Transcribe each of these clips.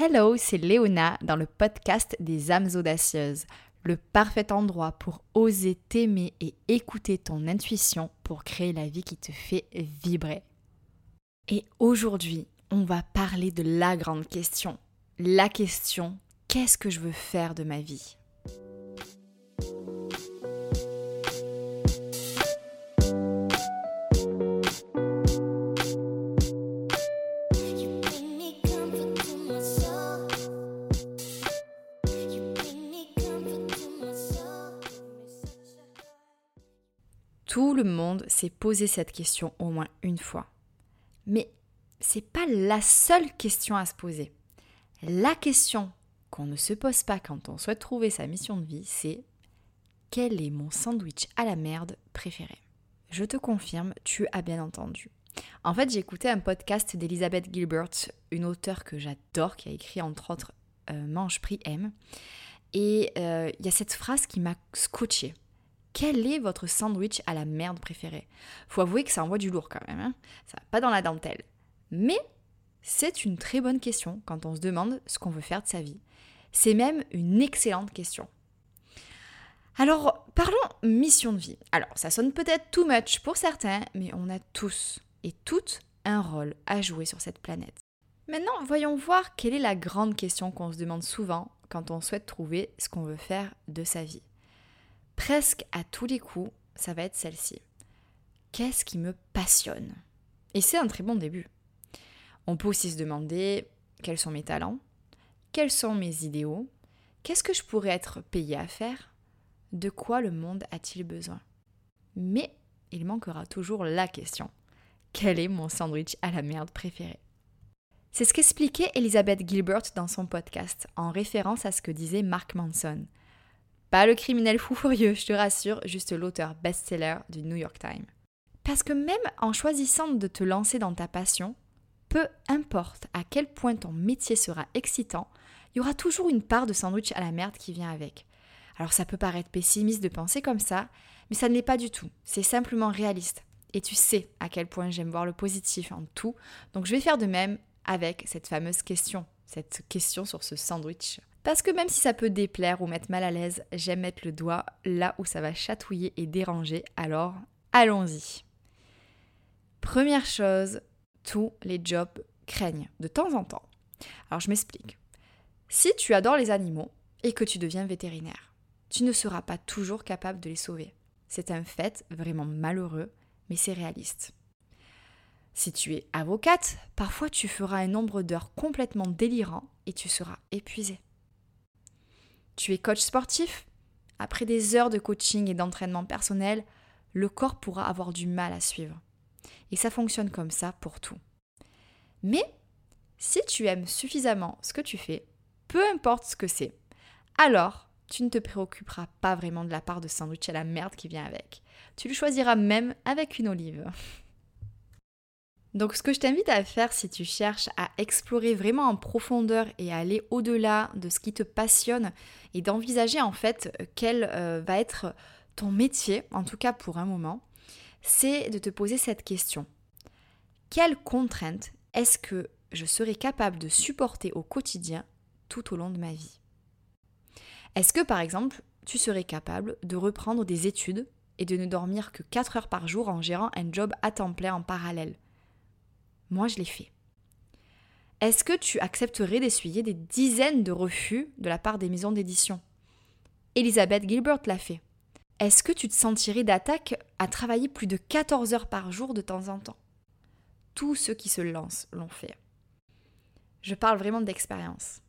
Hello, c'est Léona dans le podcast des âmes audacieuses, le parfait endroit pour oser t'aimer et écouter ton intuition pour créer la vie qui te fait vibrer. Et aujourd'hui, on va parler de la grande question. La question, qu'est-ce que je veux faire de ma vie? Le monde s'est posé cette question au moins une fois. Mais c'est pas la seule question à se poser. La question qu'on ne se pose pas quand on souhaite trouver sa mission de vie, c'est quel est mon sandwich à la merde préféré? Je te confirme, tu as bien entendu. En fait, j'ai écouté un podcast d'Elizabeth Gilbert, une auteure que j'adore, qui a écrit entre autres euh, Mange Prix M. Et euh, il y a cette phrase qui m'a scotché quel est votre sandwich à la merde préféré Faut avouer que ça envoie du lourd quand même, hein ça va pas dans la dentelle. Mais c'est une très bonne question quand on se demande ce qu'on veut faire de sa vie. C'est même une excellente question. Alors, parlons mission de vie. Alors, ça sonne peut-être too much pour certains, mais on a tous et toutes un rôle à jouer sur cette planète. Maintenant, voyons voir quelle est la grande question qu'on se demande souvent quand on souhaite trouver ce qu'on veut faire de sa vie presque à tous les coups, ça va être celle-ci. Qu'est-ce qui me passionne? Et c'est un très bon début. On peut aussi se demander quels sont mes talents, quels sont mes idéaux, qu'est-ce que je pourrais être payé à faire, de quoi le monde a-t-il besoin? Mais il manquera toujours la question. Quel est mon sandwich à la merde préféré? C'est ce qu'expliquait Elizabeth Gilbert dans son podcast, en référence à ce que disait Mark Manson. Pas le criminel fou furieux, je te rassure, juste l'auteur best-seller du New York Times. Parce que même en choisissant de te lancer dans ta passion, peu importe à quel point ton métier sera excitant, il y aura toujours une part de sandwich à la merde qui vient avec. Alors ça peut paraître pessimiste de penser comme ça, mais ça ne l'est pas du tout. C'est simplement réaliste. Et tu sais à quel point j'aime voir le positif en tout, donc je vais faire de même avec cette fameuse question, cette question sur ce sandwich parce que même si ça peut déplaire ou mettre mal à l'aise, j'aime mettre le doigt là où ça va chatouiller et déranger, alors allons-y. Première chose, tous les jobs craignent de temps en temps. Alors je m'explique. Si tu adores les animaux et que tu deviens vétérinaire, tu ne seras pas toujours capable de les sauver. C'est un fait vraiment malheureux, mais c'est réaliste. Si tu es avocate, parfois tu feras un nombre d'heures complètement délirant et tu seras épuisé. Tu es coach sportif? Après des heures de coaching et d'entraînement personnel, le corps pourra avoir du mal à suivre. Et ça fonctionne comme ça pour tout. Mais si tu aimes suffisamment ce que tu fais, peu importe ce que c'est, alors tu ne te préoccuperas pas vraiment de la part de sandwich à la merde qui vient avec. Tu le choisiras même avec une olive. Donc ce que je t'invite à faire si tu cherches à explorer vraiment en profondeur et à aller au-delà de ce qui te passionne et d'envisager en fait quel euh, va être ton métier, en tout cas pour un moment, c'est de te poser cette question. Quelles contraintes est-ce que je serai capable de supporter au quotidien tout au long de ma vie? Est-ce que par exemple, tu serais capable de reprendre des études et de ne dormir que 4 heures par jour en gérant un job à temps plein en parallèle? Moi, je l'ai fait. Est-ce que tu accepterais d'essuyer des dizaines de refus de la part des maisons d'édition? Elisabeth Gilbert l'a fait. Est-ce que tu te sentirais d'attaque à travailler plus de 14 heures par jour de temps en temps? Tous ceux qui se lancent l'ont fait. Je parle vraiment d'expérience.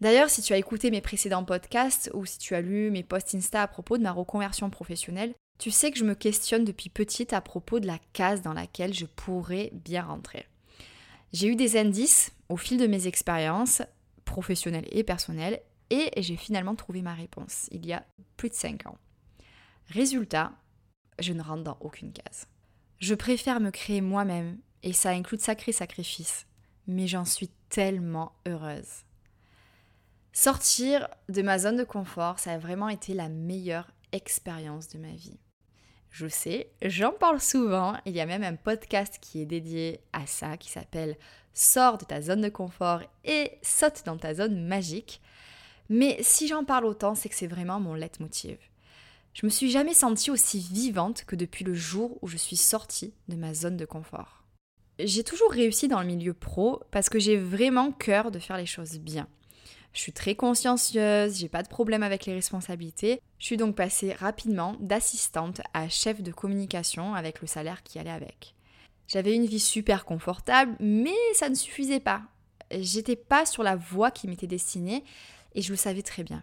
D'ailleurs, si tu as écouté mes précédents podcasts ou si tu as lu mes posts Insta à propos de ma reconversion professionnelle, tu sais que je me questionne depuis petite à propos de la case dans laquelle je pourrais bien rentrer. J'ai eu des indices au fil de mes expériences professionnelles et personnelles et j'ai finalement trouvé ma réponse il y a plus de 5 ans. Résultat, je ne rentre dans aucune case. Je préfère me créer moi-même et ça inclut de sacrés sacrifices, mais j'en suis tellement heureuse. Sortir de ma zone de confort, ça a vraiment été la meilleure expérience de ma vie. Je sais, j'en parle souvent. Il y a même un podcast qui est dédié à ça, qui s'appelle Sors de ta zone de confort et saute dans ta zone magique. Mais si j'en parle autant, c'est que c'est vraiment mon leitmotiv. Je me suis jamais sentie aussi vivante que depuis le jour où je suis sortie de ma zone de confort. J'ai toujours réussi dans le milieu pro parce que j'ai vraiment cœur de faire les choses bien. Je suis très consciencieuse, j'ai pas de problème avec les responsabilités. Je suis donc passée rapidement d'assistante à chef de communication avec le salaire qui allait avec. J'avais une vie super confortable, mais ça ne suffisait pas. J'étais pas sur la voie qui m'était destinée et je le savais très bien.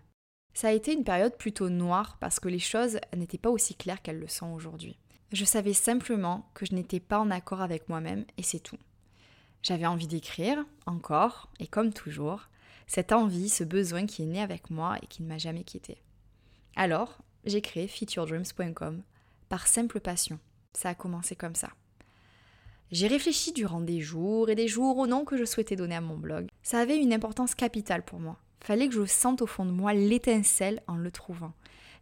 Ça a été une période plutôt noire parce que les choses n'étaient pas aussi claires qu'elles le sont aujourd'hui. Je savais simplement que je n'étais pas en accord avec moi-même et c'est tout. J'avais envie d'écrire, encore, et comme toujours, cette envie, ce besoin qui est né avec moi et qui ne m'a jamais quitté. Alors, j'ai créé featuredreams.com par simple passion. Ça a commencé comme ça. J'ai réfléchi durant des jours et des jours au nom que je souhaitais donner à mon blog. Ça avait une importance capitale pour moi. Fallait que je sente au fond de moi l'étincelle en le trouvant.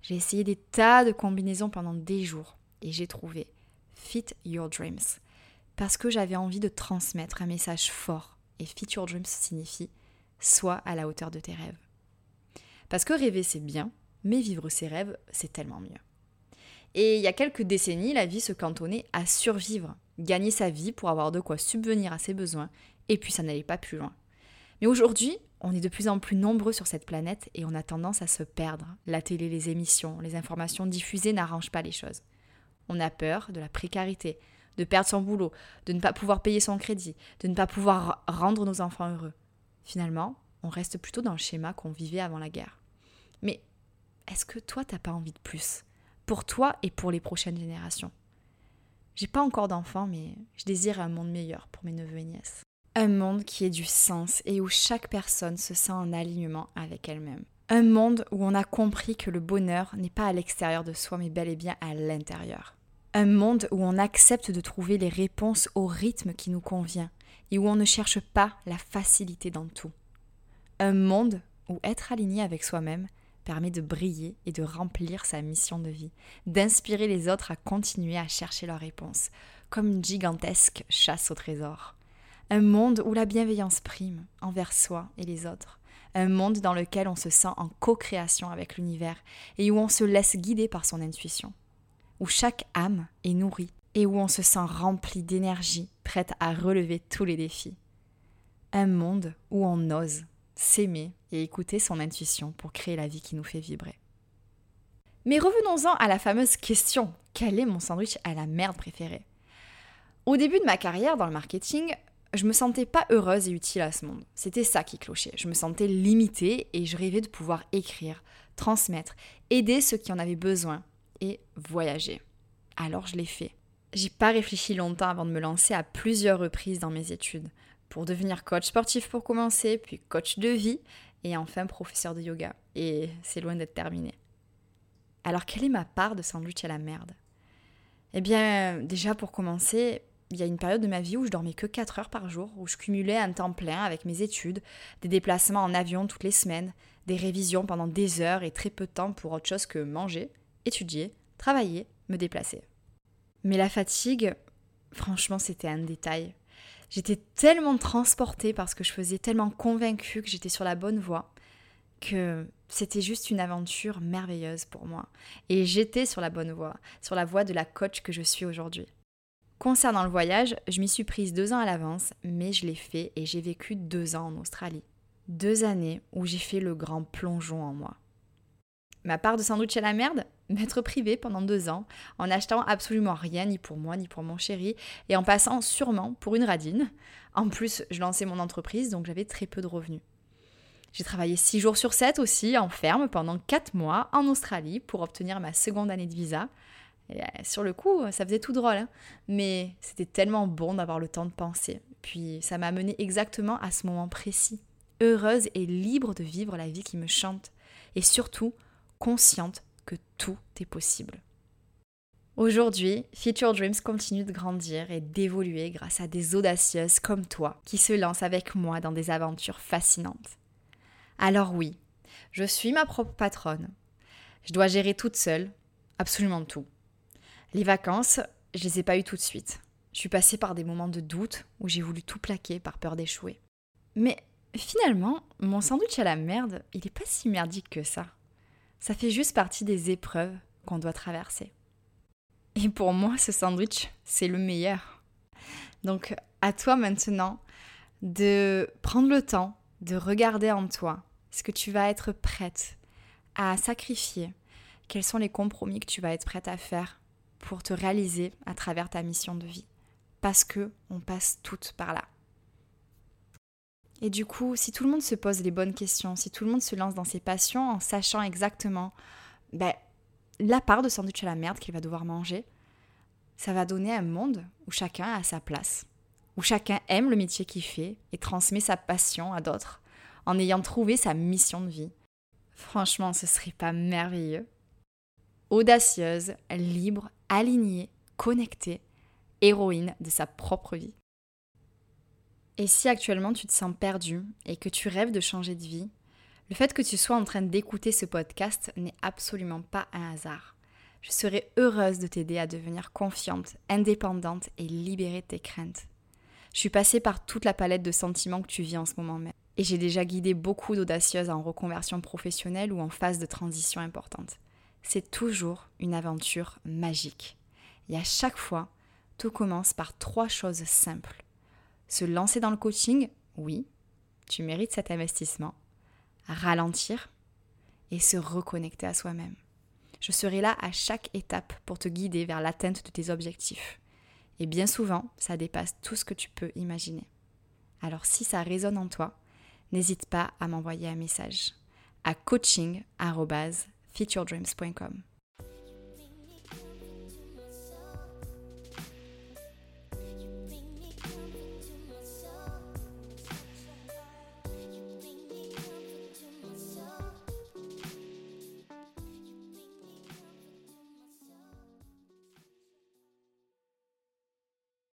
J'ai essayé des tas de combinaisons pendant des jours et j'ai trouvé Fit Your Dreams parce que j'avais envie de transmettre un message fort et Fit Your Dreams signifie Sois à la hauteur de tes rêves. Parce que rêver c'est bien, mais vivre ses rêves c'est tellement mieux. Et il y a quelques décennies, la vie se cantonnait à survivre, gagner sa vie pour avoir de quoi subvenir à ses besoins, et puis ça n'allait pas plus loin. Mais aujourd'hui, on est de plus en plus nombreux sur cette planète et on a tendance à se perdre. La télé, les émissions, les informations diffusées n'arrangent pas les choses. On a peur de la précarité, de perdre son boulot, de ne pas pouvoir payer son crédit, de ne pas pouvoir rendre nos enfants heureux. Finalement, on reste plutôt dans le schéma qu'on vivait avant la guerre. Mais est-ce que toi, t'as pas envie de plus? Pour toi et pour les prochaines générations? J'ai pas encore d'enfants, mais je désire un monde meilleur pour mes neveux et nièces. Un monde qui ait du sens et où chaque personne se sent en alignement avec elle-même. Un monde où on a compris que le bonheur n'est pas à l'extérieur de soi, mais bel et bien à l'intérieur. Un monde où on accepte de trouver les réponses au rythme qui nous convient et où on ne cherche pas la facilité dans tout. Un monde où être aligné avec soi-même permet de briller et de remplir sa mission de vie, d'inspirer les autres à continuer à chercher leurs réponses, comme une gigantesque chasse au trésor. Un monde où la bienveillance prime envers soi et les autres. Un monde dans lequel on se sent en co-création avec l'univers et où on se laisse guider par son intuition. Où chaque âme est nourrie et où on se sent rempli d'énergie, prête à relever tous les défis. Un monde où on ose s'aimer et écouter son intuition pour créer la vie qui nous fait vibrer. Mais revenons-en à la fameuse question quel est mon sandwich à la merde préféré Au début de ma carrière dans le marketing, je me sentais pas heureuse et utile à ce monde. C'était ça qui clochait. Je me sentais limitée et je rêvais de pouvoir écrire, transmettre, aider ceux qui en avaient besoin et voyager. Alors je l'ai fait. J'ai pas réfléchi longtemps avant de me lancer à plusieurs reprises dans mes études. Pour devenir coach sportif pour commencer, puis coach de vie, et enfin professeur de yoga. Et c'est loin d'être terminé. Alors quelle est ma part de sandwich à la merde? Eh bien, déjà pour commencer, il y a une période de ma vie où je dormais que 4 heures par jour, où je cumulais un temps plein avec mes études, des déplacements en avion toutes les semaines, des révisions pendant des heures et très peu de temps pour autre chose que manger, étudier, travailler, me déplacer. Mais la fatigue, franchement, c'était un détail. J'étais tellement transportée parce que je faisais tellement convaincue que j'étais sur la bonne voie que c'était juste une aventure merveilleuse pour moi. Et j'étais sur la bonne voie, sur la voie de la coach que je suis aujourd'hui. Concernant le voyage, je m'y suis prise deux ans à l'avance, mais je l'ai fait et j'ai vécu deux ans en Australie. Deux années où j'ai fait le grand plongeon en moi. Ma part de sandwich à la merde M'être privée pendant deux ans, en achetant absolument rien, ni pour moi, ni pour mon chéri, et en passant sûrement pour une radine. En plus, je lançais mon entreprise, donc j'avais très peu de revenus. J'ai travaillé six jours sur 7 aussi, en ferme, pendant quatre mois, en Australie, pour obtenir ma seconde année de visa. Et euh, sur le coup, ça faisait tout drôle, hein. mais c'était tellement bon d'avoir le temps de penser. Puis ça m'a mené exactement à ce moment précis, heureuse et libre de vivre la vie qui me chante. Et surtout, consciente que tout est possible. Aujourd'hui, Future Dreams continue de grandir et d'évoluer grâce à des audacieuses comme toi qui se lancent avec moi dans des aventures fascinantes. Alors oui, je suis ma propre patronne. Je dois gérer toute seule absolument tout. Les vacances, je les ai pas eues tout de suite. Je suis passée par des moments de doute où j'ai voulu tout plaquer par peur d'échouer. Mais finalement, mon sandwich à la merde, il est pas si merdique que ça. Ça fait juste partie des épreuves qu'on doit traverser. Et pour moi, ce sandwich, c'est le meilleur. Donc, à toi maintenant de prendre le temps de regarder en toi ce que tu vas être prête à sacrifier, quels sont les compromis que tu vas être prête à faire pour te réaliser à travers ta mission de vie. Parce que on passe toutes par là. Et du coup, si tout le monde se pose les bonnes questions, si tout le monde se lance dans ses passions en sachant exactement ben, la part de sandwich à la merde qu'il va devoir manger, ça va donner un monde où chacun a sa place, où chacun aime le métier qu'il fait et transmet sa passion à d'autres en ayant trouvé sa mission de vie. Franchement, ce serait pas merveilleux Audacieuse, libre, alignée, connectée, héroïne de sa propre vie. Et si actuellement tu te sens perdu et que tu rêves de changer de vie, le fait que tu sois en train d'écouter ce podcast n'est absolument pas un hasard. Je serai heureuse de t'aider à devenir confiante, indépendante et libérée de tes craintes. Je suis passée par toute la palette de sentiments que tu vis en ce moment même. Et j'ai déjà guidé beaucoup d'audacieuses en reconversion professionnelle ou en phase de transition importante. C'est toujours une aventure magique. Et à chaque fois, tout commence par trois choses simples. Se lancer dans le coaching, oui, tu mérites cet investissement. Ralentir et se reconnecter à soi-même. Je serai là à chaque étape pour te guider vers l'atteinte de tes objectifs. Et bien souvent, ça dépasse tout ce que tu peux imaginer. Alors si ça résonne en toi, n'hésite pas à m'envoyer un message à coaching.featuredreams.com.